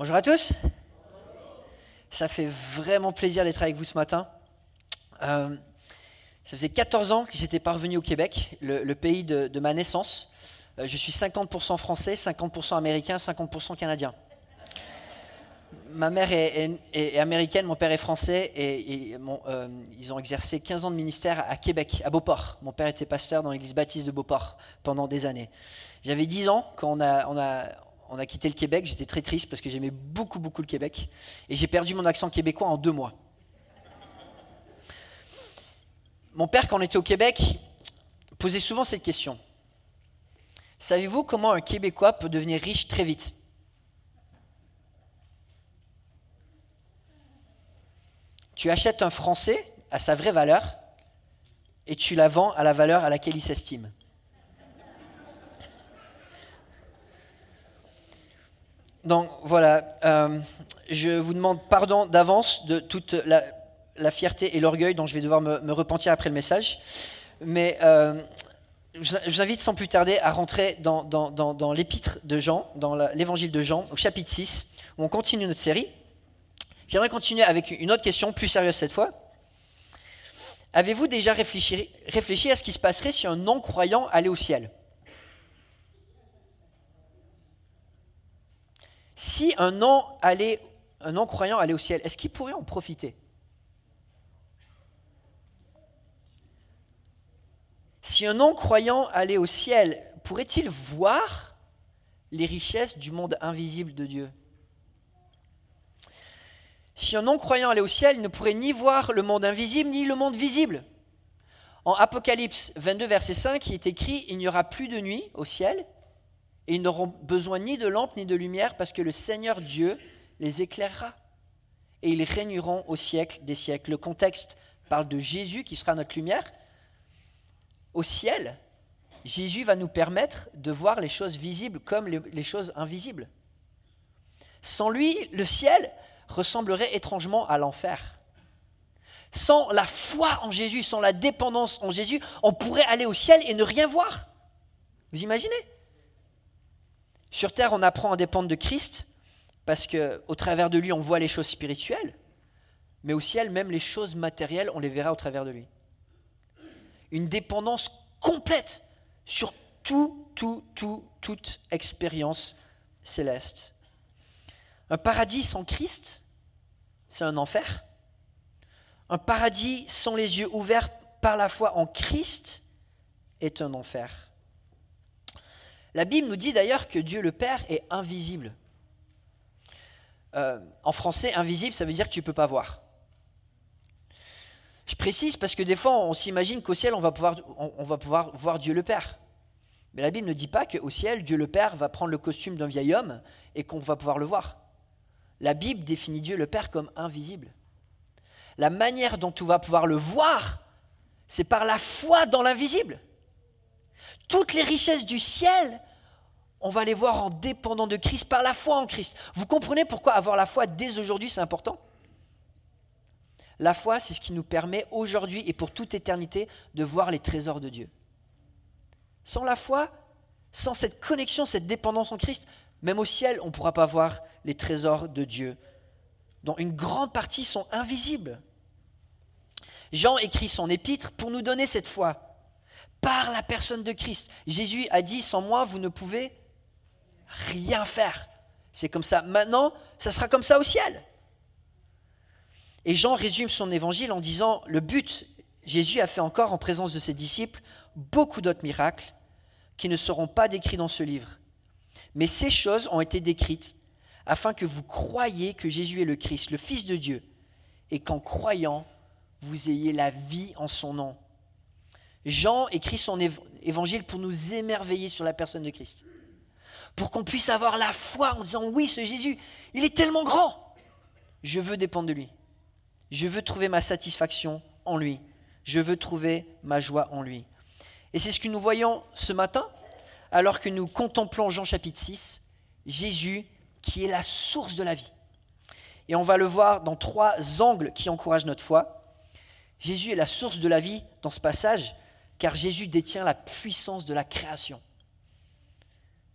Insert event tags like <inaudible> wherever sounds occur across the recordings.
Bonjour à tous. Ça fait vraiment plaisir d'être avec vous ce matin. Euh, ça faisait 14 ans que j'étais parvenu au Québec, le, pays de, ma naissance. Euh, je suis 50% français, 50% américain, 50% canadien. Ma mère est, américaine, mon père est français et, euh, ils ont exercé 15 ans de ministère à Québec, à Beauport. Mon père était pasteur dans l'église baptiste de Beauport pendant des années. J'avais 10 ans quand on a, on a, on a quitté le Québec, j'étais très triste parce que j'aimais beaucoup, beaucoup le Québec. Et j'ai perdu mon accent québécois en deux mois. Mon père, quand on était au Québec, posait souvent cette question. Savez-vous comment un Québécois peut devenir riche très vite? Tu achètes un Français à sa vraie valeur et tu la vends à la valeur à laquelle il s'estime. Donc voilà, euh, je vous demande pardon d'avance de toute la, fierté et l'orgueil dont je vais devoir me, repentir après le message. Mais euh, je vous invite sans plus tarder à rentrer dans, l'épître de Jean, dans l'évangile de Jean, au chapitre 6, où on continue notre série. J'aimerais continuer avec une autre question, plus sérieuse cette fois. Avez-vous déjà réfléchi à ce qui se passerait si un non-croyant allait au ciel? Si un non-croyant allait au ciel, est-ce qu'il pourrait en profiter? Si un non-croyant allait au ciel, pourrait-il voir les richesses du monde invisible de Dieu? Si un non-croyant allait au ciel, il ne pourrait ni voir le monde invisible ni le monde visible. En Apocalypse 22, verset 5, il est écrit Il n'y aura plus de nuit au ciel, et ils n'auront besoin ni de lampe ni de lumière parce que le Seigneur Dieu les éclairera. Et ils régneront au siècle des siècles. Le contexte parle de Jésus qui sera notre lumière. Au ciel, Jésus va nous permettre de voir les choses visibles comme les choses invisibles. Sans lui, le ciel ressemblerait étrangement à l'enfer. Sans la foi en Jésus, sans la dépendance en Jésus, on pourrait aller au ciel et ne rien voir. Vous imaginez? Sur terre, on apprend à dépendre de Christ parce qu'au travers de lui, on voit les choses spirituelles, mais au ciel, même les choses matérielles, on les verra au travers de lui. Une dépendance complète sur tout, tout, tout, toute expérience céleste. Un paradis sans Christ, c'est un enfer. Un paradis sans les yeux ouverts par la foi en Christ est un enfer. La Bible nous dit d'ailleurs que Dieu le Père est invisible. Euh, en français, invisible, ça veut dire que tu ne peux pas voir. Je précise parce que des fois, on s'imagine qu'au ciel, on va, pouvoir, on, va pouvoir voir Dieu le Père. Mais la Bible ne dit pas qu'au ciel, Dieu le Père va prendre le costume d'un vieil homme et qu'on va pouvoir le voir. La Bible définit Dieu le Père comme invisible. La manière dont tu vas pouvoir le voir, c'est par la foi dans l'invisible toutes les richesses du ciel, on va les voir en dépendant de Christ, par la foi en Christ. Vous comprenez pourquoi avoir la foi dès aujourd'hui, c'est important? La foi, c'est ce qui nous permet aujourd'hui et pour toute éternité de voir les trésors de Dieu. Sans la foi, sans cette connexion, cette dépendance en Christ, même au ciel, on ne pourra pas voir les trésors de Dieu, dont une grande partie sont invisibles. Jean écrit son épître pour nous donner cette foi par la personne de Christ. Jésus a dit, sans moi, vous ne pouvez rien faire. C'est comme ça. Maintenant, ça sera comme ça au ciel. Et Jean résume son évangile en disant, le but, Jésus a fait encore en présence de ses disciples beaucoup d'autres miracles qui ne seront pas décrits dans ce livre. Mais ces choses ont été décrites afin que vous croyiez que Jésus est le Christ, le Fils de Dieu, et qu'en croyant, vous ayez la vie en son nom. Jean écrit son évangile pour nous émerveiller sur la personne de Christ. Pour qu'on puisse avoir la foi en disant oui, ce Jésus, il est tellement grand. Je veux dépendre de lui. Je veux trouver ma satisfaction en lui. Je veux trouver ma joie en lui. Et c'est ce que nous voyons ce matin, alors que nous contemplons Jean chapitre 6, Jésus qui est la source de la vie. Et on va le voir dans trois angles qui encouragent notre foi. Jésus est la source de la vie dans ce passage, car Jésus détient la puissance de la création.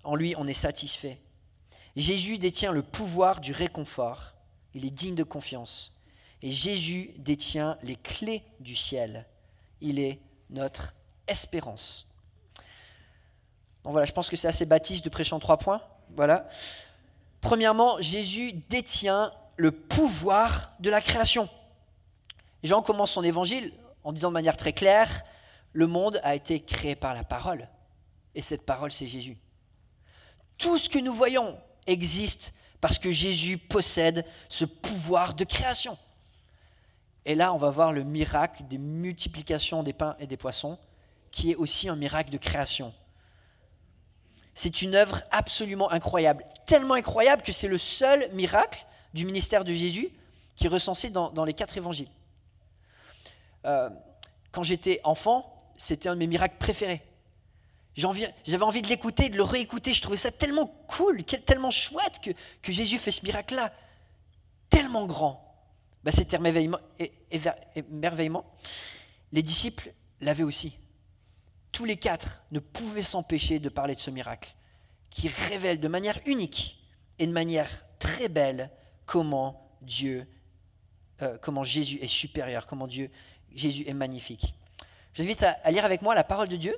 En lui, on est satisfait. Jésus détient le pouvoir du réconfort. Il est digne de confiance. Et Jésus détient les clés du ciel. Il est notre espérance. Bon voilà, je pense que c'est assez baptiste de prêcher en trois points. Voilà. Premièrement, Jésus détient le pouvoir de la création. Jean commence son évangile en disant de manière très claire, le monde a été créé par la parole. Et cette parole, c'est Jésus. Tout ce que nous voyons existe parce que Jésus possède ce pouvoir de création. Et là, on va voir le miracle des multiplications des pains et des poissons, qui est aussi un miracle de création. C'est une œuvre absolument incroyable, tellement incroyable que c'est le seul miracle du ministère de Jésus qui est recensé dans, les quatre évangiles. Euh, quand j'étais enfant, c'était un de mes miracles préférés. J'avais envie de l'écouter, de le réécouter. Je trouvais ça tellement cool, tellement chouette que, Jésus fait ce miracle-là. Tellement grand. C'était émerveillement. Les disciples l'avaient aussi. Tous les quatre ne pouvaient s'empêcher de parler de ce miracle qui révèle de manière unique et de manière très belle comment Dieu, euh, comment Jésus est supérieur, comment Dieu, Jésus est magnifique. Je vous invite à, lire avec moi la parole de Dieu.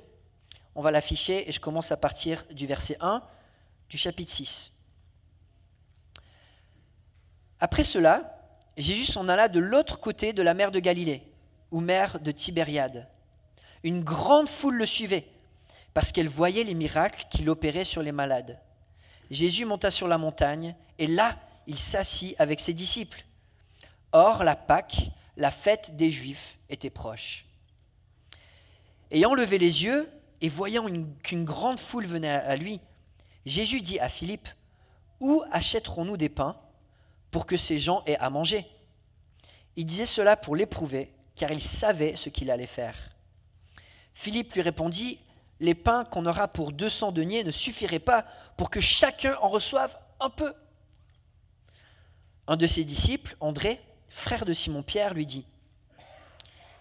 On va l'afficher et je commence à partir du verset 1 du chapitre 6. Après cela, Jésus s'en alla de l'autre côté de la mer de Galilée, ou mer de Tibériade. Une grande foule le suivait, parce qu'elle voyait les miracles qu'il opérait sur les malades. Jésus monta sur la montagne, et là, il s'assit avec ses disciples. Or, la Pâque, la fête des Juifs, était proche. Ayant levé les yeux et voyant qu'une grande foule venait à lui, Jésus dit à Philippe, Où achèterons-nous des pains pour que ces gens aient à manger? Il disait cela pour l'éprouver, car il savait ce qu'il allait faire. Philippe lui répondit, Les pains qu'on aura pour deux cents deniers ne suffiraient pas pour que chacun en reçoive un peu. Un de ses disciples, André, frère de Simon-Pierre, lui dit,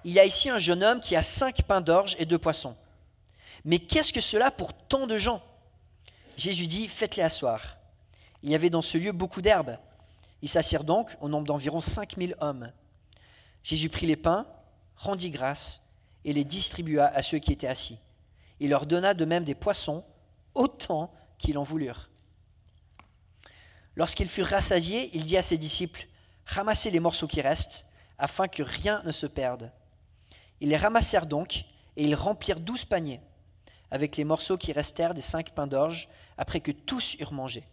Il y a ici un jeune homme qui a cinq pains d'orge et deux poissons. Mais qu'est-ce que cela pour tant de gens? Jésus dit, Faites-les asseoir. Il y avait dans ce lieu beaucoup d'herbes. Ils s'assirent donc au nombre d'environ cinq mille hommes. Jésus prit les pains, rendit grâce et les distribua à ceux qui étaient assis. Il leur donna de même des poissons, autant qu'ils en voulurent. Lorsqu'ils furent rassasiés, il dit à ses disciples, Ramassez les morceaux qui restent, afin que rien ne se perde. Ils les ramassèrent donc, et ils remplirent douze paniers, avec les morceaux qui restèrent des cinq pains d'orge, après que tous eurent mangé.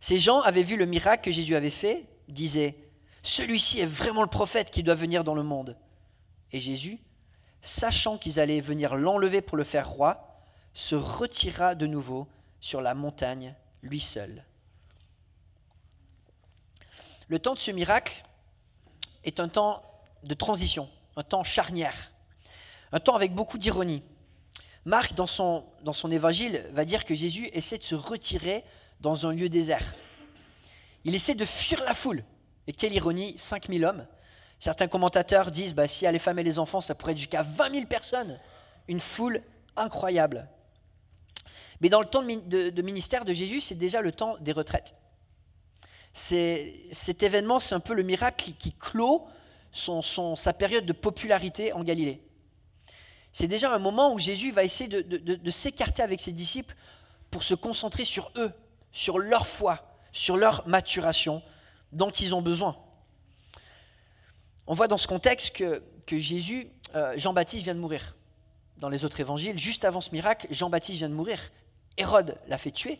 Ces gens avaient vu le miracle que Jésus avait fait, disaient, Celui-ci est vraiment le prophète qui doit venir dans le monde. Et Jésus, sachant qu'ils allaient venir l'enlever pour le faire roi, se retira de nouveau sur la montagne, lui seul. Le temps de ce miracle est un temps de transition, un temps charnière, un temps avec beaucoup d'ironie. Marc, dans son, évangile, va dire que Jésus essaie de se retirer dans un lieu désert. Il essaie de fuir la foule. Et quelle ironie, 5000 hommes. Certains commentateurs disent, bah, si y a les femmes et les enfants, ça pourrait être jusqu'à 20 000 personnes. Une foule incroyable. Mais dans le temps de ministère de Jésus, c'est déjà le temps des retraites cet événement, c'est un peu le miracle qui, clôt sa période de popularité en Galilée. C'est déjà un moment où Jésus va essayer de, s'écarter avec ses disciples pour se concentrer sur eux, sur leur foi, sur leur maturation dont ils ont besoin. On voit dans ce contexte que, Jésus, euh, Jean-Baptiste vient de mourir. Dans les autres évangiles, juste avant ce miracle, Jean-Baptiste vient de mourir. Hérode l'a fait tuer.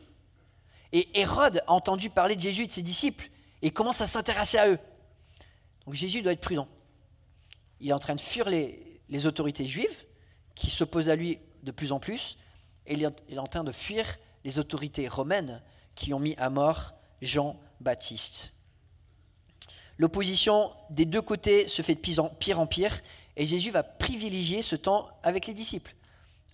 Et Hérode a entendu parler de Jésus et de ses disciples et commence à s'intéresser à eux. Donc Jésus doit être prudent. Il est en train de fuir les, autorités juives qui s'opposent à lui de plus en plus, et il est, en train de fuir les autorités romaines qui ont mis à mort Jean-Baptiste. L'opposition des deux côtés se fait de pire en pire, et Jésus va privilégier ce temps avec les disciples.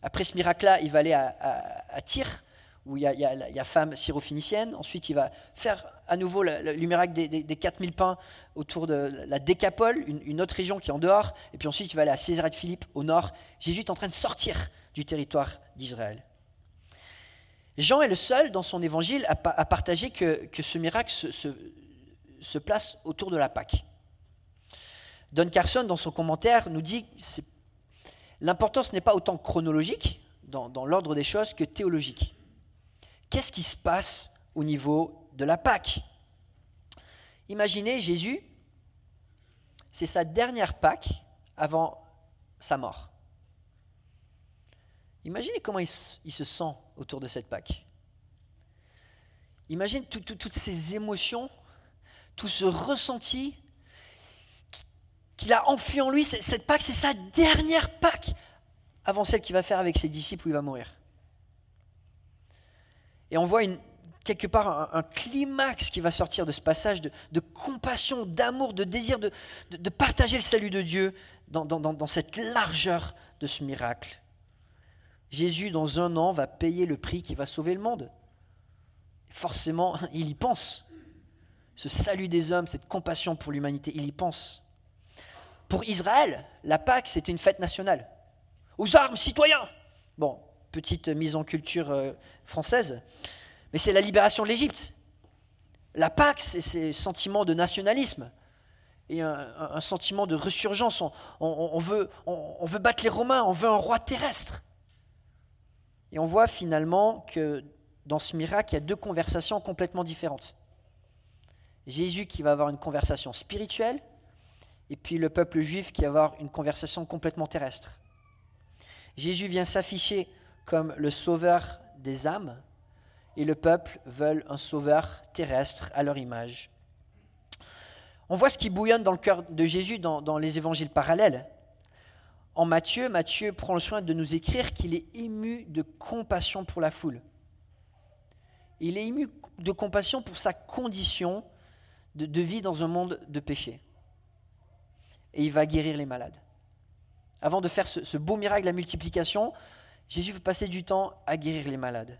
Après ce miracle-là, il va aller à, à, à Tyr, où il y a, femme syrophénicienne. Ensuite, il va faire à nouveau le, miracle des, des, 4000 pains autour de la Décapole, une, autre région qui est en dehors. Et puis ensuite, il va aller à Césarée de Philippe, au nord. Jésus est en train de sortir du territoire d'Israël. Jean est le seul dans son évangile à, partager que, ce miracle se, place autour de la Pâque. Don Carson, dans son commentaire, nous dit l'importance n'est pas autant chronologique, dans, l'ordre des choses, que théologique. Qu'est-ce qui se passe au niveau de la Pâque? Imaginez Jésus, c'est sa dernière Pâque avant sa mort. Imaginez comment il, se sent autour de cette Pâque. Imagine toutes ces émotions, tout ce ressenti qu'il a enfui en lui. Cette Pâque, c'est sa dernière Pâque avant celle qu'il va faire avec ses disciples où il va mourir. Et on voit quelque part un, climax qui va sortir de ce passage de, compassion, d'amour, de désir de, partager le salut de Dieu dans cette largeur de ce miracle. Jésus, dans un an, va payer le prix qui va sauver le monde. Forcément, <laughs> il y pense. Ce salut des hommes, cette compassion pour l'humanité, il y pense. Pour Israël, la Pâque, c'était une fête nationale. Aux armes, citoyens Bon, petite mise en culture euh, française, mais c'est la libération de l'Égypte. La Pâque, c'est ce sentiment de nationalisme et un, sentiment de ressurgence. On, veut, on veut battre les Romains, on veut un roi terrestre. Et on voit finalement que dans ce miracle, il y a deux conversations complètement différentes. Jésus qui va avoir une conversation spirituelle, et puis le peuple juif qui va avoir une conversation complètement terrestre. Jésus vient s'afficher comme le sauveur des âmes, et le peuple veut un sauveur terrestre à leur image. On voit ce qui bouillonne dans le cœur de Jésus dans, les évangiles parallèles en Matthieu, Matthieu prend le soin de nous écrire qu'il est ému de compassion pour la foule. Il est ému de compassion pour sa condition de, vie dans un monde de péché. Et il va guérir les malades. Avant de faire ce, beau miracle de la multiplication, Jésus veut passer du temps à guérir les malades.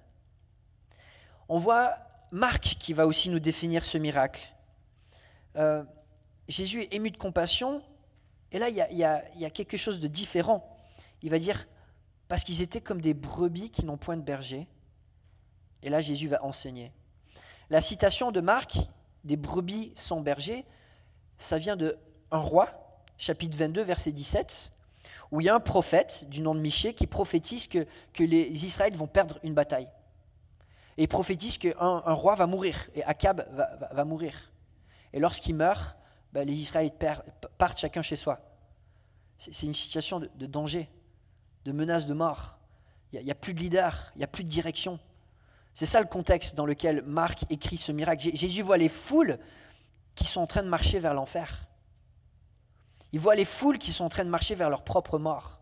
On voit Marc qui va aussi nous définir ce miracle. Euh, Jésus est ému de compassion et là, il y, a, quelque chose de différent. Il va dire, parce qu'ils étaient comme des brebis qui n'ont point de berger. Et là, Jésus va enseigner. La citation de Marc, des brebis sans berger, ça vient de un roi, chapitre 22, verset 17, où il y a un prophète du nom de Michée qui prophétise que, les Israélites vont perdre une bataille. Et prophétise qu'un un roi va mourir, et Akab va mourir. Et lorsqu'il meurt, bah, les Israélites partent chacun chez soi. C'est une situation de, danger, de menace de mort. Il n'y a, plus de leader, il n'y a plus de direction. C'est ça le contexte dans lequel Marc écrit ce miracle. Jésus voit les foules qui sont en train de marcher vers l'enfer. Il voit les foules qui sont en train de marcher vers leur propre mort.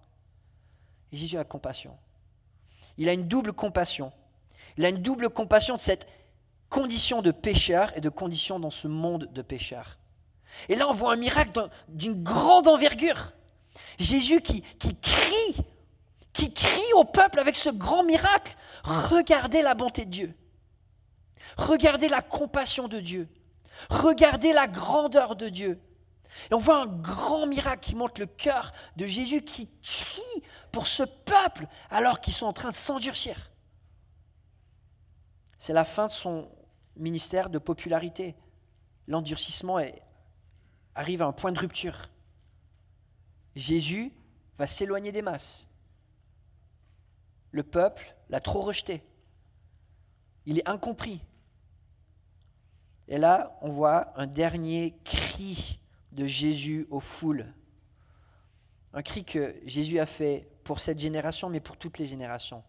Jésus a compassion. Il a une double compassion. Il a une double compassion de cette condition de pécheur et de condition dans ce monde de pécheurs. Et là, on voit un miracle d'une grande envergure. Jésus qui, qui crie, qui crie au peuple avec ce grand miracle. Regardez la bonté de Dieu. Regardez la compassion de Dieu. Regardez la grandeur de Dieu. Et on voit un grand miracle qui montre le cœur de Jésus qui crie pour ce peuple alors qu'ils sont en train de s'endurcir. C'est la fin de son ministère de popularité. L'endurcissement arrive à un point de rupture. Jésus va s'éloigner des masses. Le peuple l'a trop rejeté. Il est incompris. Et là, on voit un dernier cri de Jésus aux foules. Un cri que Jésus a fait pour cette génération, mais pour toutes les générations.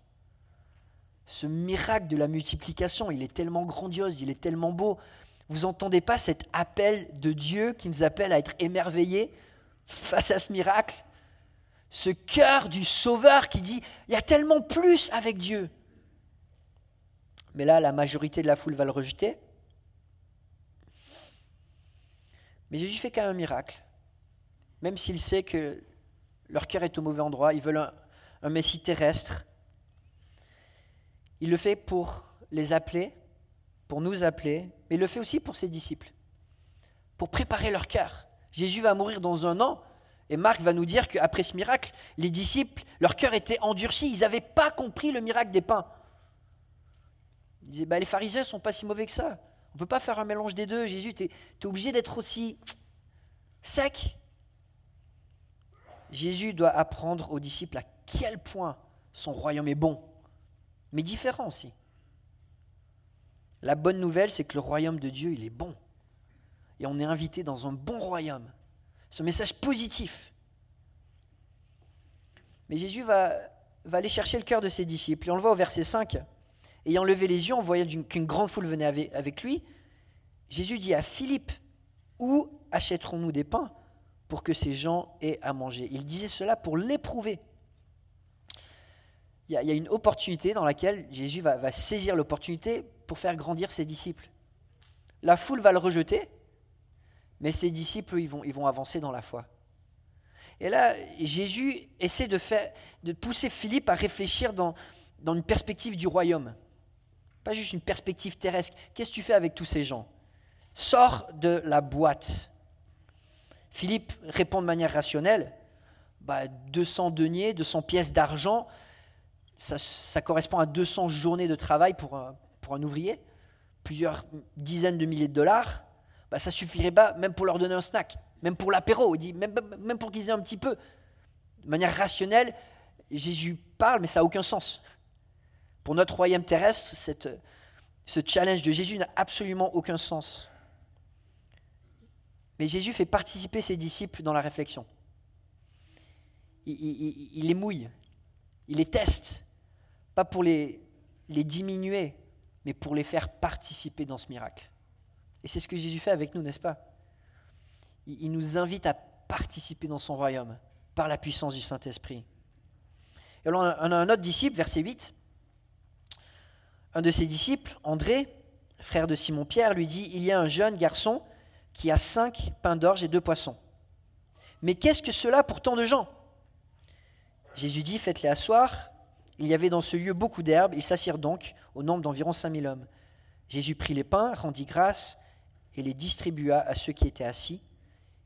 Ce miracle de la multiplication, il est tellement grandiose, il est tellement beau, vous entendez pas cet appel de Dieu qui nous appelle à être émerveillés face à ce miracle? Ce cœur du Sauveur qui dit, il y a tellement plus avec Dieu. Mais là, la majorité de la foule va le rejeter. Mais Jésus fait quand même un miracle. Même s'il sait que leur cœur est au mauvais endroit, ils veulent un, Messie terrestre. Il le fait pour les appeler, pour nous appeler, mais il le fait aussi pour ses disciples, pour préparer leur cœur. Jésus va mourir dans un an, et Marc va nous dire qu'après ce miracle, les disciples, leur cœur était endurci, ils n'avaient pas compris le miracle des pains. Il disait, bah, les pharisiens ne sont pas si mauvais que ça. On ne peut pas faire un mélange des deux. Jésus, tu es, obligé d'être aussi sec. Jésus doit apprendre aux disciples à quel point son royaume est bon, mais différent aussi. La bonne nouvelle, c'est que le royaume de Dieu, il est bon. Et on est invité dans un bon royaume. Ce message positif. Mais Jésus va, va aller chercher le cœur de ses disciples. Et on le voit au verset 5. Ayant levé les yeux, en voyant qu'une grande foule venait avec lui, Jésus dit à Philippe, Où achèterons-nous des pains pour que ces gens aient à manger? Il disait cela pour l'éprouver. Il, y, a, une opportunité dans laquelle Jésus va, saisir l'opportunité pour faire grandir ses disciples. La foule va le rejeter, mais ses disciples, ils vont, avancer dans la foi. Et là, Jésus essaie de, faire, pousser Philippe à réfléchir dans une perspective du royaume. Pas juste une perspective terrestre. Qu'est-ce que tu fais avec tous ces gens? Sors de la boîte. Philippe répond de manière rationnelle. Bah, 200 deniers, 200 pièces d'argent, ça, correspond à 200 journées de travail pour un, ouvrier. Plusieurs dizaines de milliers de dollars. Bah, ça suffirait pas même pour leur donner un snack même pour l'apéro, même, même pour qu'ils aient un petit peu. De manière rationnelle, Jésus parle, mais ça n'a aucun sens. Pour notre royaume terrestre, ce challenge de Jésus n'a absolument aucun sens. Mais Jésus fait participer ses disciples dans la réflexion. Il, les mouille, il les teste, pas pour les, diminuer, mais pour les faire participer dans ce miracle. Et c'est ce que Jésus fait avec nous, n'est-ce pas? Il nous invite à participer dans son royaume par la puissance du Saint-Esprit. Et alors, on a un autre disciple, verset 8. Un de ses disciples, André, frère de Simon-Pierre, lui dit Il y a un jeune garçon qui a cinq pains d'orge et deux poissons. Mais qu'est-ce que cela pour tant de gens? Jésus dit Faites-les asseoir. Il y avait dans ce lieu beaucoup d'herbes. Ils s'assirent donc au nombre d'environ cinq mille hommes. Jésus prit les pains, rendit grâce et les distribua à ceux qui étaient assis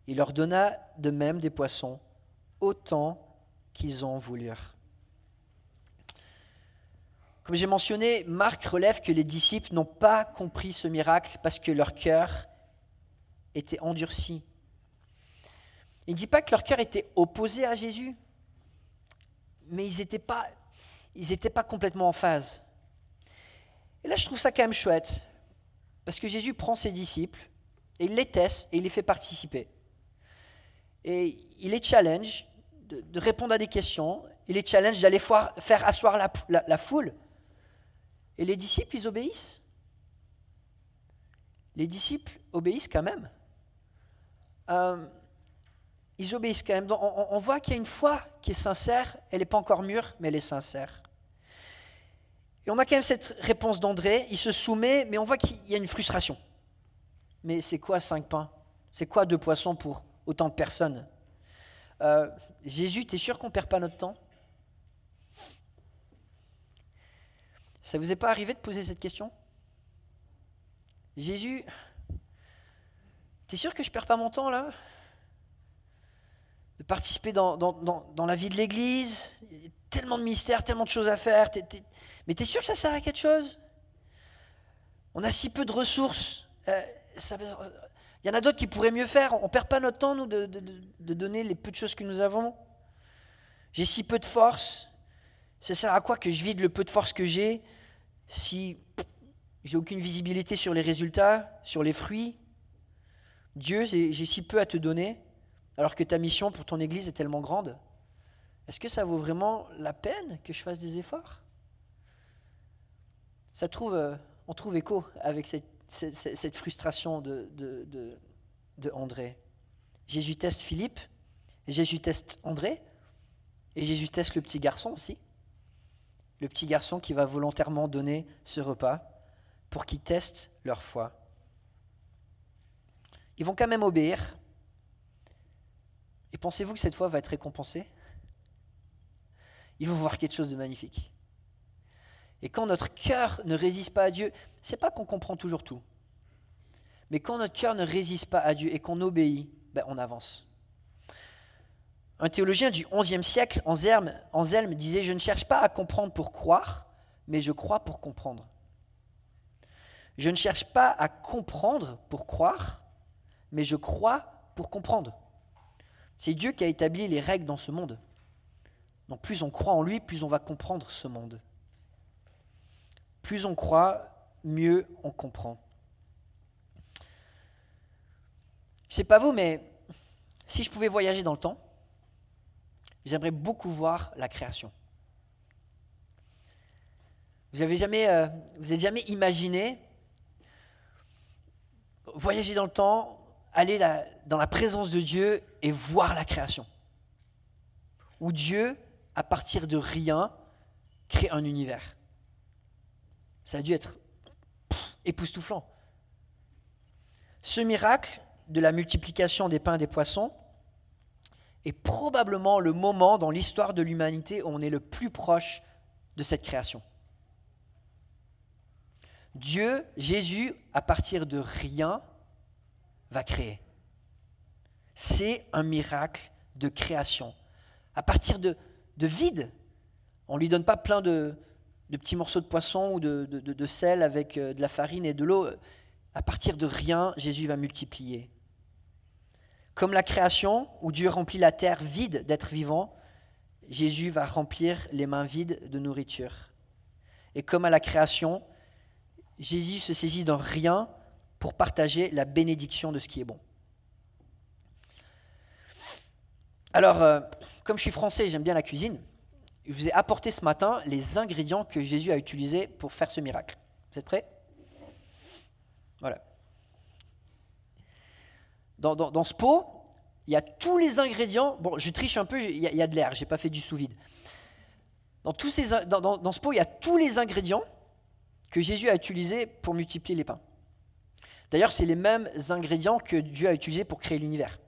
il leur donna de même des poissons, autant qu'ils en voulurent. Comme j'ai mentionné, Marc relève que les disciples n'ont pas compris ce miracle parce que leur cœur était endurci. Il ne dit pas que leur cœur était opposé à Jésus, mais ils n'étaient pas, pas complètement en phase. Et là, je trouve ça quand même chouette, parce que Jésus prend ses disciples et il les teste et il les fait participer. Et il est challenge de, répondre à des questions. Il est challenge d'aller faire asseoir la, foule. Et les disciples, ils obéissent. Les disciples obéissent quand même. Euh, ils obéissent quand même. On, voit qu'il y a une foi qui est sincère. Elle n'est pas encore mûre, mais elle est sincère. Et on a quand même cette réponse d'André. Il se soumet, mais on voit qu'il y a une frustration. Mais c'est quoi cinq pains? C'est quoi deux poissons pour autant de personnes? Euh, Jésus, tu es sûr qu'on ne perd pas notre temps? Ça vous est pas arrivé de poser cette question? Jésus, tu es sûr que je perds pas mon temps là? De participer dans, la vie de l'Église Tellement de mystères, tellement de choses à faire. mais tu es sûr que ça sert à quelque chose? On a si peu de ressources. Euh, il y en a d'autres qui pourraient mieux faire. On ne perd pas notre temps, nous, de, donner les peu de choses que nous avons. J'ai si peu de force. Ça sert à quoi que je vide le peu de force que j'ai? Si j'ai aucune visibilité sur les résultats, sur les fruits Dieu, j'ai si peu à te donner, alors que ta mission pour ton Église est tellement grande. Est-ce que ça vaut vraiment la peine que je fasse des efforts? Ça trouve, euh, on trouve écho avec cette frustration de, André. Jésus teste Philippe, Jésus teste André, et Jésus teste le petit garçon aussi. Le petit garçon qui va volontairement donner ce repas pour qu'ils testent leur foi. Ils vont quand même obéir. Et pensez-vous que cette foi va être récompensée? Ils vont voir quelque chose de magnifique. Et quand notre cœur ne résiste pas à Dieu, c'est pas qu'on comprend toujours tout. Mais quand notre cœur ne résiste pas à Dieu et qu'on obéit, ben on avance. Un théologien du XIe siècle, Anselme, disait Je ne cherche pas à comprendre pour croire, mais je crois pour comprendre. Je ne cherche pas à comprendre pour croire, mais je crois pour comprendre. C'est Dieu qui a établi les règles dans ce monde. Donc plus on croit en lui, plus on va comprendre ce monde. Plus on croit, mieux on comprend. Je sais pas vous, mais si je pouvais voyager dans le temps, j'aimerais beaucoup voir la création. Vous avez jamais, euh, vous avez jamais imaginé voyager dans le temps, aller dans la présence de Dieu et voir la création, où Dieu, à partir de rien, crée un univers. Ça a dû être époustouflant. Ce miracle de la multiplication des pains et des poissons est probablement le moment dans l'histoire de l'humanité où on est le plus proche de cette création. Dieu, Jésus, à partir de rien, va créer. C'est un miracle de création. À partir de, de vide, on ne lui donne pas plein de, petits morceaux de poisson ou de, de sel avec euh, de la farine et de l'eau. À partir de rien, Jésus va multiplier. Comme la création, où Dieu remplit la terre vide d'être vivant, Jésus va remplir les mains vides de nourriture. Et comme à la création, Jésus se saisit d'un rien pour partager la bénédiction de ce qui est bon. Alors, euh, comme je suis français, j'aime bien la cuisine. Je vous ai apporté ce matin les ingrédients que Jésus a utilisés pour faire ce miracle. Vous êtes prêts? Voilà. Dans, ce pot, il y a tous les ingrédients. Bon, je triche un peu, il y a, de l'air, je n'ai pas fait du sous-vide. Dans, dans ce pot, il y a tous les ingrédients que Jésus a utilisés pour multiplier les pains. D'ailleurs, c'est les mêmes ingrédients que Dieu a utilisés pour créer l'univers.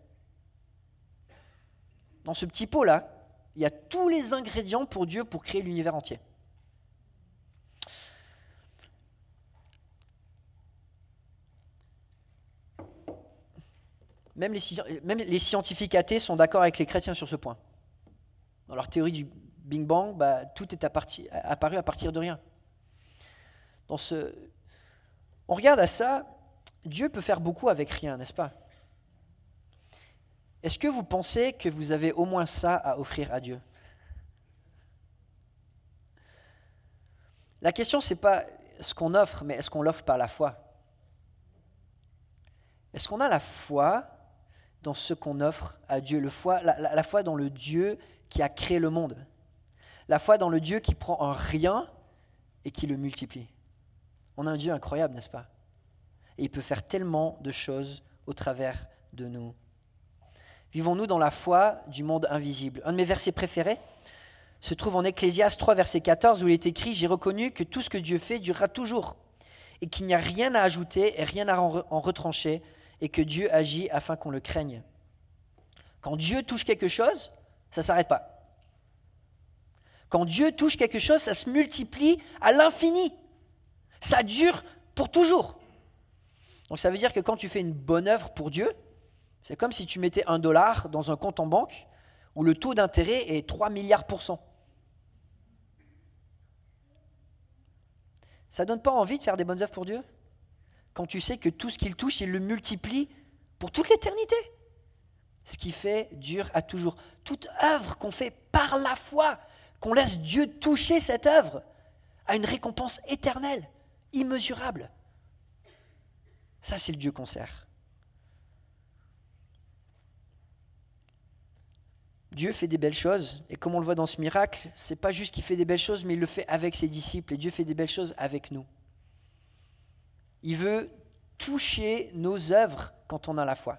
Dans ce petit pot-là, il y a tous les ingrédients pour Dieu pour créer l'univers entier. Même les, scientifiques athées sont d'accord avec les chrétiens sur ce point. Dans leur théorie du Big Bang, bah, tout est apparu à partir de rien. On regarde à ça, Dieu peut faire beaucoup avec rien, n'est-ce pas? Est-ce que vous pensez que vous avez au moins ça à offrir à Dieu? La question, ce n'est pas ce qu'on offre, mais est-ce qu'on l'offre par la foi? Est-ce qu'on a la foi dans ce qu'on offre à Dieu le foi, la, la foi dans le Dieu qui a créé le monde La foi dans le Dieu qui prend un rien et qui le multiplie On a un Dieu incroyable, n'est-ce pas? Et il peut faire tellement de choses au travers de nous. Vivons-nous dans la foi du monde invisible? Un de mes versets préférés se trouve en Ecclésias 3, verset 14, où il est écrit J'ai reconnu que tout ce que Dieu fait durera toujours, et qu'il n'y a rien à ajouter et rien à en retrancher, et que Dieu agit afin qu'on le craigne. Quand Dieu touche quelque chose, ça ne s'arrête pas. Quand Dieu touche quelque chose, ça se multiplie à l'infini. Ça dure pour toujours. Donc ça veut dire que quand tu fais une bonne œuvre pour Dieu, c'est comme si tu mettais un dollar dans un compte en banque où le taux d'intérêt est 3 milliards pour cent. Ça donne pas envie de faire des bonnes œuvres pour Dieu? Quand tu sais que tout ce qu'il touche, il le multiplie pour toute l'éternité. Ce qui fait dure à toujours. Toute œuvre qu'on fait par la foi, qu'on laisse Dieu toucher cette œuvre, a une récompense éternelle, immesurable. Ça, c'est le Dieu qu'on sert. Dieu fait des belles choses, et comme on le voit dans ce miracle, c'est pas juste qu'il fait des belles choses, mais il le fait avec ses disciples, et Dieu fait des belles choses avec nous. Il veut toucher nos œuvres quand on a la foi,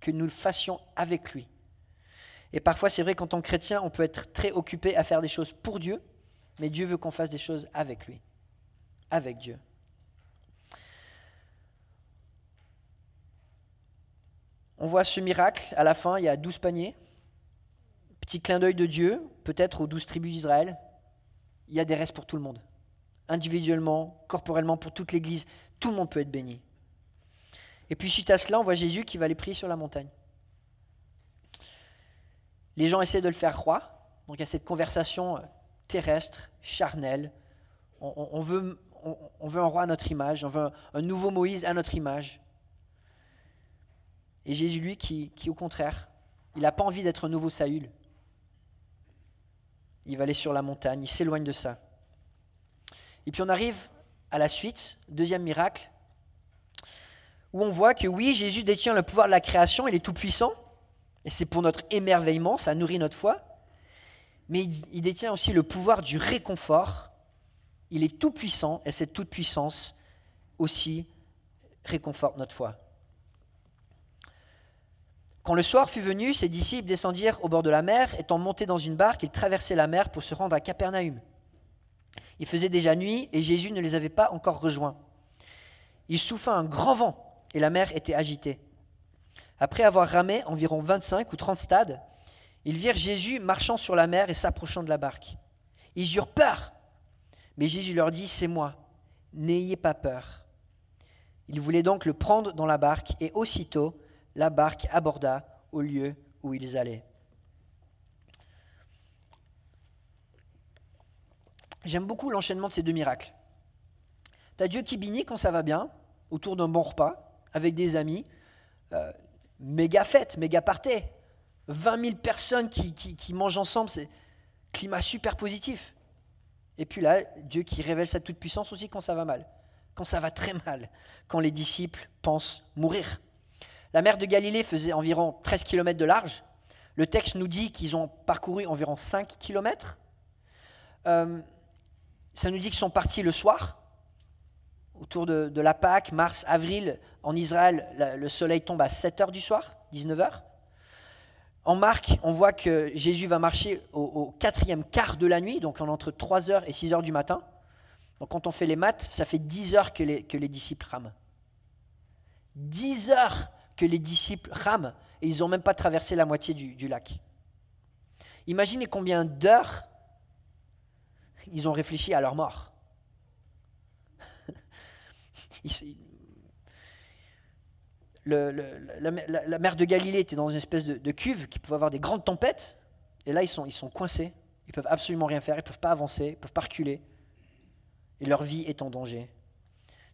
que nous le fassions avec lui. Et parfois, c'est vrai qu'en tant que chrétien, on peut être très occupé à faire des choses pour Dieu, mais Dieu veut qu'on fasse des choses avec lui, avec Dieu. On voit ce miracle, à la fin, il y a douze paniers. Petit clin d'œil de Dieu, peut-être aux douze tribus d'Israël. Il y a des restes pour tout le monde. Individuellement, corporellement, pour toute l'Église, tout le monde peut être béni. Et puis suite à cela, on voit Jésus qui va les prier sur la montagne. Les gens essaient de le faire croire. Donc il y a cette conversation euh, terrestre, charnelle. On, veut, on, un roi à notre image, on veut un, nouveau Moïse à notre image. Et Jésus, lui, qui, qui au contraire, il n'a pas envie d'être un nouveau Saül. Il va aller sur la montagne, il s'éloigne de ça. Et puis on arrive à la suite, deuxième miracle, où on voit que oui, Jésus détient le pouvoir de la création, il est tout puissant, et c'est pour notre émerveillement, ça nourrit notre foi, mais il détient aussi le pouvoir du réconfort, il est tout puissant, et cette toute puissance aussi réconforte notre foi. Quand le soir fut venu, ses disciples descendirent au bord de la mer, étant montés dans une barque, ils traversaient la mer pour se rendre à Capernaum. Il faisait déjà nuit et Jésus ne les avait pas encore rejoints. Il souffla un grand vent et la mer était agitée. Après avoir ramé environ 25 ou 30 stades, ils virent Jésus marchant sur la mer et s'approchant de la barque. Ils eurent peur. Mais Jésus leur dit, C'est moi, n'ayez pas peur. Ils voulaient donc le prendre dans la barque et aussitôt la barque aborda au lieu où ils allaient. J'aime beaucoup l'enchaînement de ces deux miracles. Tu as Dieu qui bénit quand ça va bien, autour d'un bon repas, avec des amis, euh, méga fête, méga party, 20 000 personnes qui, mangent ensemble, c'est climat super positif. Et puis là, Dieu qui révèle sa toute-puissance aussi quand ça va mal, quand ça va très mal, quand les disciples pensent mourir. La mer de Galilée faisait environ 13 km de large. Le texte nous dit qu'ils ont parcouru environ 5 km. Ça nous dit qu'ils sont partis le soir, autour de, la Pâque, mars, avril. En Israël, le soleil tombe à 7 h du soir, 19 h. En Marc, on voit que Jésus va marcher au, quatrième quart de la nuit, donc entre 3 h et 6 h du matin. Donc quand on fait les maths, ça fait 10 heures que les, que les disciples rament. 10 heures que les disciples rament et ils n'ont même pas traversé la moitié du, lac. Imaginez combien d'heures ils ont réfléchi à leur mort. <laughs> la, mer de Galilée était dans une espèce de, cuve qui pouvait avoir des grandes tempêtes, et là ils sont, ils sont coincés, ils peuvent absolument rien faire, ils peuvent pas avancer, ils peuvent pas reculer, et leur vie est en danger.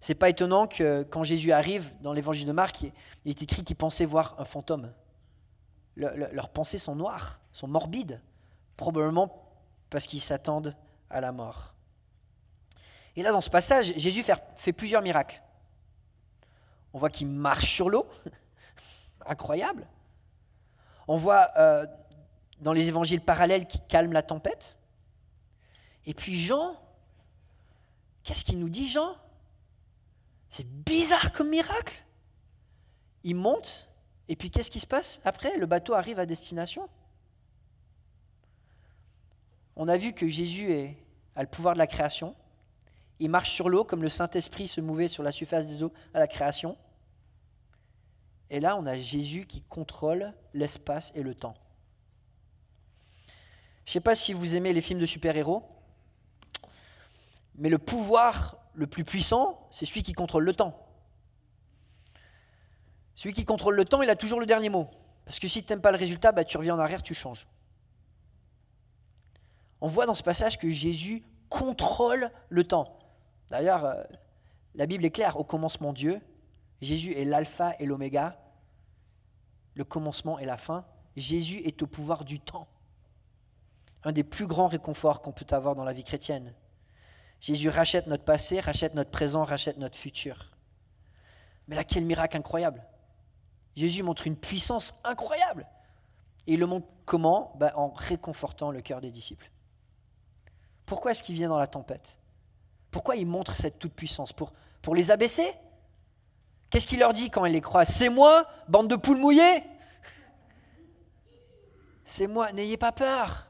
C'est pas étonnant que quand Jésus arrive dans l'évangile de Marc, il est écrit qu'ils pensaient voir un fantôme. leurs pensées sont noires, sont morbides, probablement parce qu'ils s'attendent à la mort. Et là, dans ce passage, Jésus fait, plusieurs miracles. On voit qu'il marche sur l'eau, <laughs> incroyable. On voit euh, dans les évangiles parallèles qu'il calme la tempête. Et puis Jean, qu'est-ce qu'il nous dit Jean? C'est bizarre comme miracle. Il monte, et puis qu'est-ce qui se passe après? Le bateau arrive à destination. On a vu que Jésus a le pouvoir de la création. Il marche sur l'eau comme le Saint-Esprit se mouvait sur la surface des eaux à la création. Et là, on a Jésus qui contrôle l'espace et le temps. Je ne sais pas si vous aimez les films de super-héros, mais le pouvoir le plus puissant, c'est celui qui contrôle le temps. Celui qui contrôle le temps, il a toujours le dernier mot. Parce que si tu n'aimes pas le résultat, bah, tu reviens en arrière, tu changes. On voit dans ce passage que Jésus contrôle le temps. D'ailleurs, euh, la Bible est claire, au commencement Dieu, Jésus est l'alpha et l'oméga, le commencement et la fin. Jésus est au pouvoir du temps. Un des plus grands réconforts qu'on peut avoir dans la vie chrétienne. Jésus rachète notre passé, rachète notre présent, rachète notre futur. Mais là, quel miracle incroyable. Jésus montre une puissance incroyable. Et il le montre comment? Ben, En réconfortant le cœur des disciples. Pourquoi est-ce qu'il vient dans la tempête? Pourquoi il montre cette toute-puissance? Pour, les abaisser Qu'est-ce qu'il leur dit quand il les croise? C'est moi, bande de poules mouillées C'est moi, n'ayez pas peur.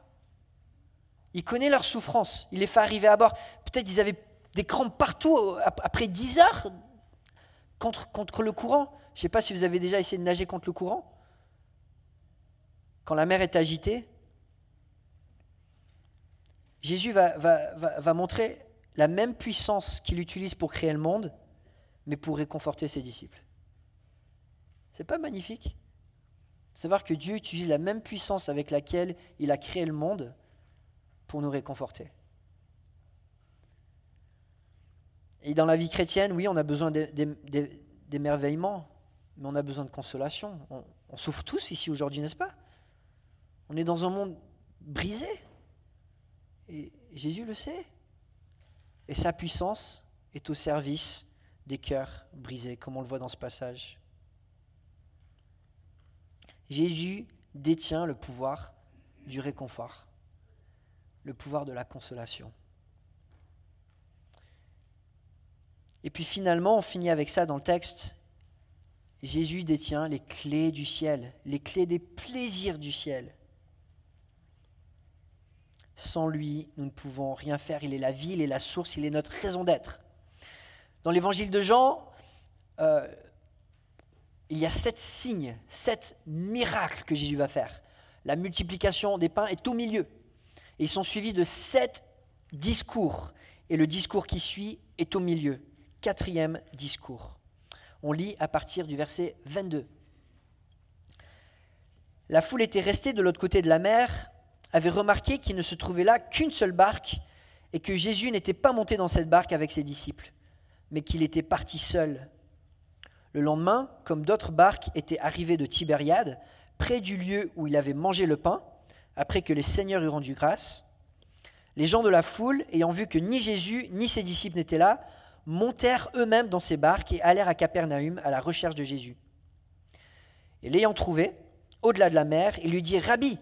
Il connaît leur souffrance. Il les fait arriver à bord. Peut-être ils avaient des crampes partout euh, après 10 heures contre, contre le courant. Je ne sais pas si vous avez déjà essayé de nager contre le courant. Quand la mer est agitée, Jésus va, montrer la même puissance qu'il utilise pour créer le monde, mais pour réconforter ses disciples. C'est pas magnifique? Savoir que Dieu utilise la même puissance avec laquelle il a créé le monde pour nous réconforter. Et dans la vie chrétienne, oui, on a besoin d'émerveillement, mais on a besoin de consolation. On, on souffre tous ici aujourd'hui, n'est-ce pas? On est dans un monde brisé. Et Jésus le sait. Et sa puissance est au service des cœurs brisés, comme on le voit dans ce passage. Jésus détient le pouvoir du réconfort, le pouvoir de la consolation. Et puis finalement, on finit avec ça dans le texte. Jésus détient les clés du ciel, les clés des plaisirs du ciel. Sans lui, nous ne pouvons rien faire. Il est la vie, il est la source, il est notre raison d'être. Dans l'évangile de Jean, euh, il y a sept signes, sept miracles que Jésus va faire. La multiplication des pains est au milieu. Et ils sont suivis de sept discours. Et le discours qui suit est au milieu. Quatrième discours. On lit à partir du verset 22. La foule était restée de l'autre côté de la mer avait remarqué qu'il ne se trouvait là qu'une seule barque et que Jésus n'était pas monté dans cette barque avec ses disciples, mais qu'il était parti seul. Le lendemain, comme d'autres barques étaient arrivées de Tibériade, près du lieu où il avait mangé le pain, après que les seigneurs eurent rendu grâce, les gens de la foule, ayant vu que ni Jésus ni ses disciples n'étaient là, montèrent eux-mêmes dans ces barques et allèrent à Capernaum à la recherche de Jésus. Et l'ayant trouvé, au-delà de la mer, ils lui dirent Rabbi,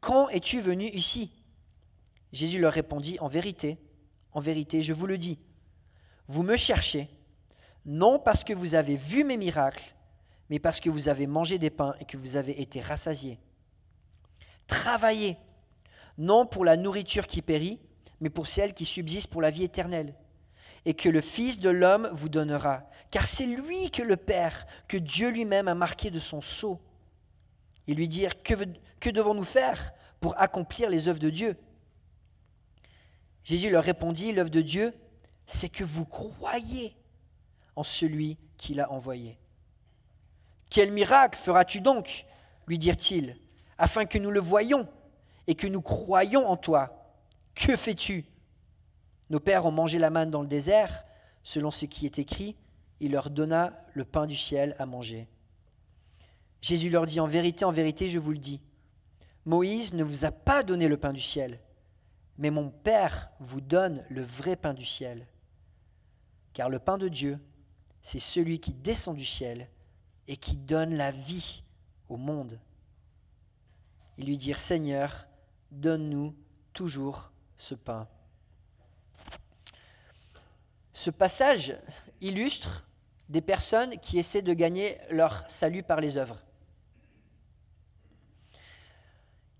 quand es-tu venu ici? Jésus leur répondit, En vérité, en vérité, je vous le dis, vous me cherchez, non parce que vous avez vu mes miracles, mais parce que vous avez mangé des pains et que vous avez été rassasiés. Travaillez, non pour la nourriture qui périt, mais pour celle qui subsiste pour la vie éternelle, et que le Fils de l'homme vous donnera, car c'est lui que le Père, que Dieu lui-même a marqué de son sceau. Ils lui dirent, que, que devons-nous faire pour accomplir les œuvres de Dieu? Jésus leur répondit, l'œuvre de Dieu, c'est que vous croyez en celui qui l'a envoyé. Quel miracle feras-tu donc? lui dirent-ils, afin que nous le voyions et que nous croyions en toi. Que fais-tu? Nos pères ont mangé la manne dans le désert, selon ce qui est écrit, il leur donna le pain du ciel à manger. Jésus leur dit, en vérité, en vérité, je vous le dis, Moïse ne vous a pas donné le pain du ciel, mais mon Père vous donne le vrai pain du ciel. Car le pain de Dieu, c'est celui qui descend du ciel et qui donne la vie au monde. Ils lui dirent, Seigneur, donne-nous toujours ce pain. Ce passage illustre des personnes qui essaient de gagner leur salut par les œuvres.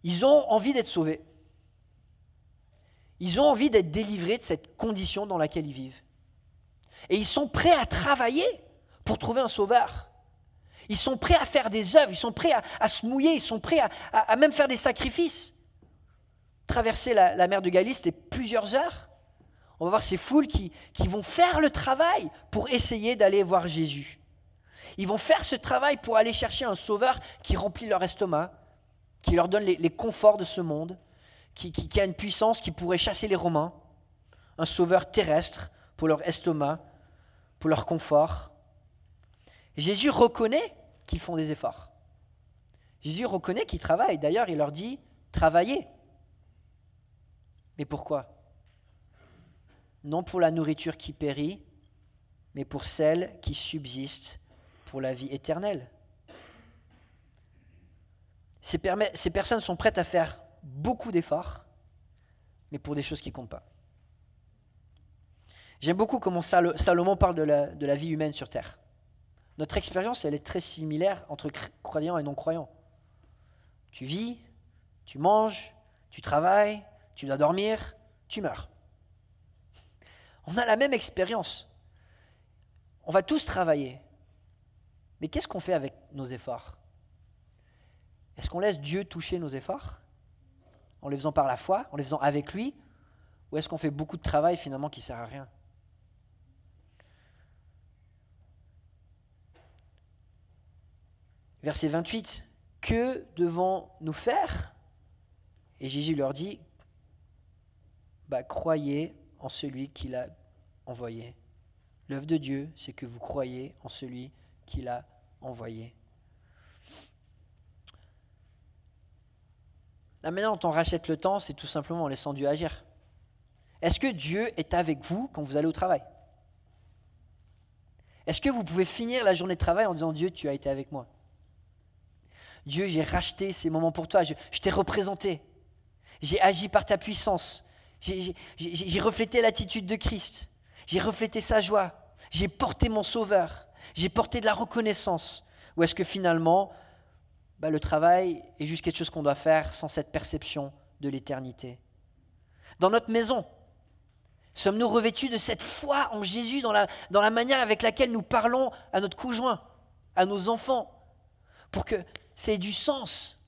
Ils ont envie d'être sauvés. Ils ont envie d'être délivrés de cette condition dans laquelle ils vivent. Et ils sont prêts à travailler pour trouver un sauveur. Ils sont prêts à faire des œuvres, ils sont prêts à, se mouiller, ils sont prêts à, même faire des sacrifices. Traverser la, mer de Galilée, c'était plusieurs heures. On va voir ces foules qui, qui vont faire le travail pour essayer d'aller voir Jésus. Ils vont faire ce travail pour aller chercher un sauveur qui remplit leur estomac, qui leur donne les, conforts de ce monde, qui, a une puissance qui pourrait chasser les Romains, un sauveur terrestre pour leur estomac, pour leur confort. Jésus reconnaît qu'ils font des efforts. Jésus reconnaît qu'ils travaillent. D'ailleurs, il leur dit, travaillez. Mais pourquoi? Non pour la nourriture qui périt, mais pour celle qui subsiste pour la vie éternelle. Ces, personnes sont prêtes à faire beaucoup d'efforts, mais pour des choses qui ne comptent pas. J'aime beaucoup comment Salomon parle de la, de la vie humaine sur Terre. Notre expérience, elle est très similaire entre croyants et non-croyants. Tu vis, tu manges, tu travailles, tu dois dormir, tu meurs. On a la même expérience. On va tous travailler. Mais qu'est-ce qu'on fait avec nos efforts? Est-ce qu'on laisse Dieu toucher nos efforts En les faisant par la foi, en les faisant avec lui Ou est-ce qu'on fait beaucoup de travail finalement qui ne sert à rien? Verset 28. Que devons-nous faire? Et Jésus leur dit, bah, croyez en celui qui l'a envoyé. L'œuvre de Dieu, c'est que vous croyez en celui qui l'a envoyé. La manière dont on rachète le temps, c'est tout simplement en laissant Dieu agir. Est-ce que Dieu est avec vous quand vous allez au travail? Est-ce que vous pouvez finir la journée de travail en disant Dieu, tu as été avec moi? Dieu, j'ai racheté ces moments pour toi, je, t'ai représenté, j'ai agi par ta puissance, j'ai reflété l'attitude de Christ, j'ai reflété sa joie, j'ai porté mon sauveur, j'ai porté de la reconnaissance. Ou est-ce que finalement, bah, le travail est juste quelque chose qu'on doit faire sans cette perception de l'éternité Dans notre maison, sommes-nous revêtus de cette foi en Jésus dans la, dans la manière avec laquelle nous parlons à notre conjoint, à nos enfants, pour que ça ait du sens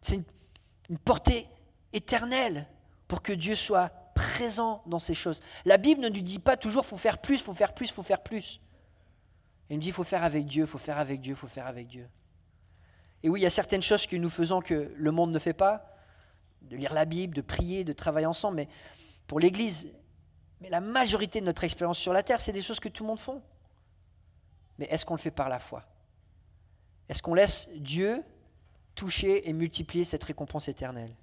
C'est une, portée éternelle pour que Dieu soit présent dans ces choses. La Bible ne nous dit pas toujours faut faire plus, faut faire plus, faut faire plus. Elle nous dit faut faire avec Dieu, faut faire avec Dieu, faut faire avec Dieu. Et oui, il y a certaines choses que nous faisons que le monde ne fait pas, de lire la Bible, de prier, de travailler ensemble, mais pour l'Église, mais la majorité de notre expérience sur la terre, c'est des choses que tout le monde fait. Mais est-ce qu'on le fait par la foi? Est-ce qu'on laisse Dieu toucher et multiplier cette récompense éternelle?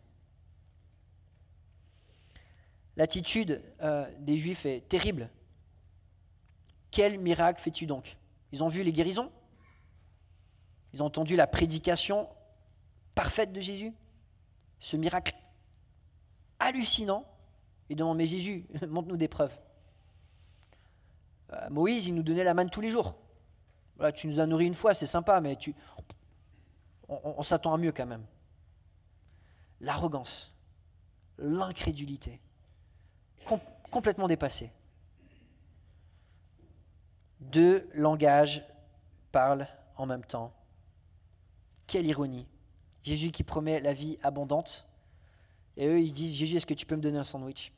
L'attitude euh, des Juifs est terrible. Quel miracle fais-tu donc? Ils ont vu les guérisons? Ils ont entendu la prédication parfaite de Jésus Ce miracle hallucinant. Ils demandent, mais Jésus, <laughs> montre-nous des preuves. Euh, Moïse, il nous donnait la manne tous les jours. Voilà, tu nous as nourris une fois, c'est sympa, mais tu... on s'attend à mieux quand même. L'arrogance, l'incrédulité complètement dépassé. Deux langages parlent en même temps. Quelle ironie. Jésus qui promet la vie abondante, et eux ils disent Jésus, est-ce que tu peux me donner un sandwich?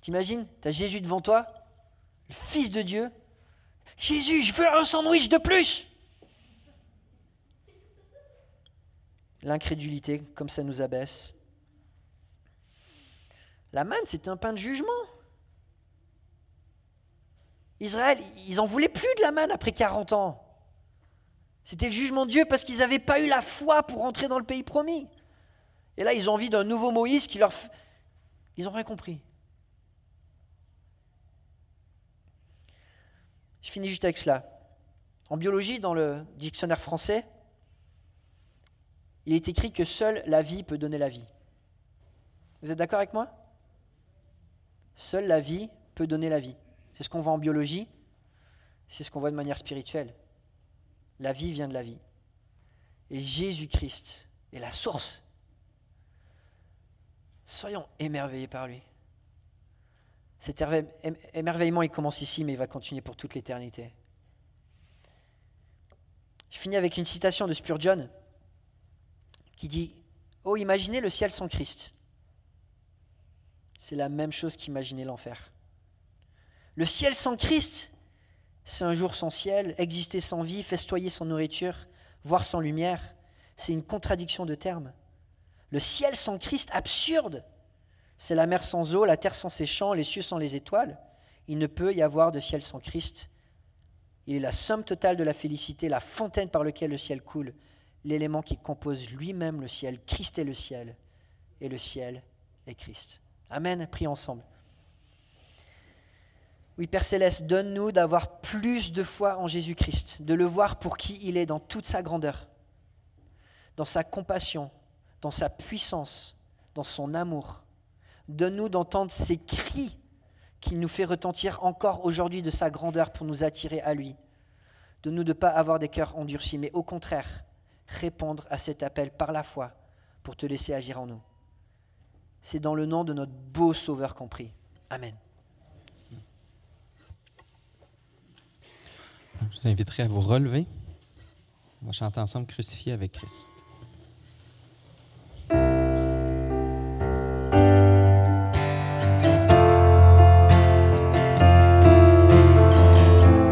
T'imagines? Tu as Jésus devant toi, le Fils de Dieu. Jésus, je veux un sandwich de plus L'incrédulité, comme ça nous abaisse. La manne, c'était un pain de jugement. Israël, ils en voulaient plus de la manne après 40 ans. C'était le jugement de Dieu parce qu'ils n'avaient pas eu la foi pour rentrer dans le pays promis. Et là, ils ont envie d'un nouveau Moïse qui leur... Ils n'ont rien compris. Je finis juste avec cela. En biologie, dans le dictionnaire français, il est écrit que seule la vie peut donner la vie. Vous êtes d'accord avec moi? Seule la vie peut donner la vie. C'est ce qu'on voit en biologie, c'est ce qu'on voit de manière spirituelle. La vie vient de la vie. Et Jésus-Christ est la source. Soyons émerveillés par lui. Cet émerveillement, il commence ici, mais il va continuer pour toute l'éternité. Je finis avec une citation de Spurgeon qui dit Oh, imaginez le ciel sans Christ. C'est la même chose qu'imaginer l'enfer. Le ciel sans Christ, c'est un jour sans ciel, exister sans vie, festoyer sans nourriture, voir sans lumière. C'est une contradiction de termes. Le ciel sans Christ, absurde. C'est la mer sans eau, la terre sans ses champs, les cieux sans les étoiles. Il ne peut y avoir de ciel sans Christ. Il est la somme totale de la félicité, la fontaine par laquelle le ciel coule, l'élément qui compose lui-même le ciel. Christ est le ciel, et le ciel est Christ. Amen, prions ensemble. Oui, Père céleste, donne-nous d'avoir plus de foi en Jésus-Christ, de le voir pour qui il est dans toute sa grandeur, dans sa compassion, dans sa puissance, dans son amour. Donne-nous d'entendre ses cris qu'il nous fait retentir encore aujourd'hui de sa grandeur pour nous attirer à lui. Donne-nous de ne pas avoir des cœurs endurcis, mais au contraire, répondre à cet appel par la foi pour te laisser agir en nous. C'est dans le nom de notre beau Sauveur compris. Amen. Je vous inviterai à vous relever. On va chanter ensemble Crucifié avec Christ.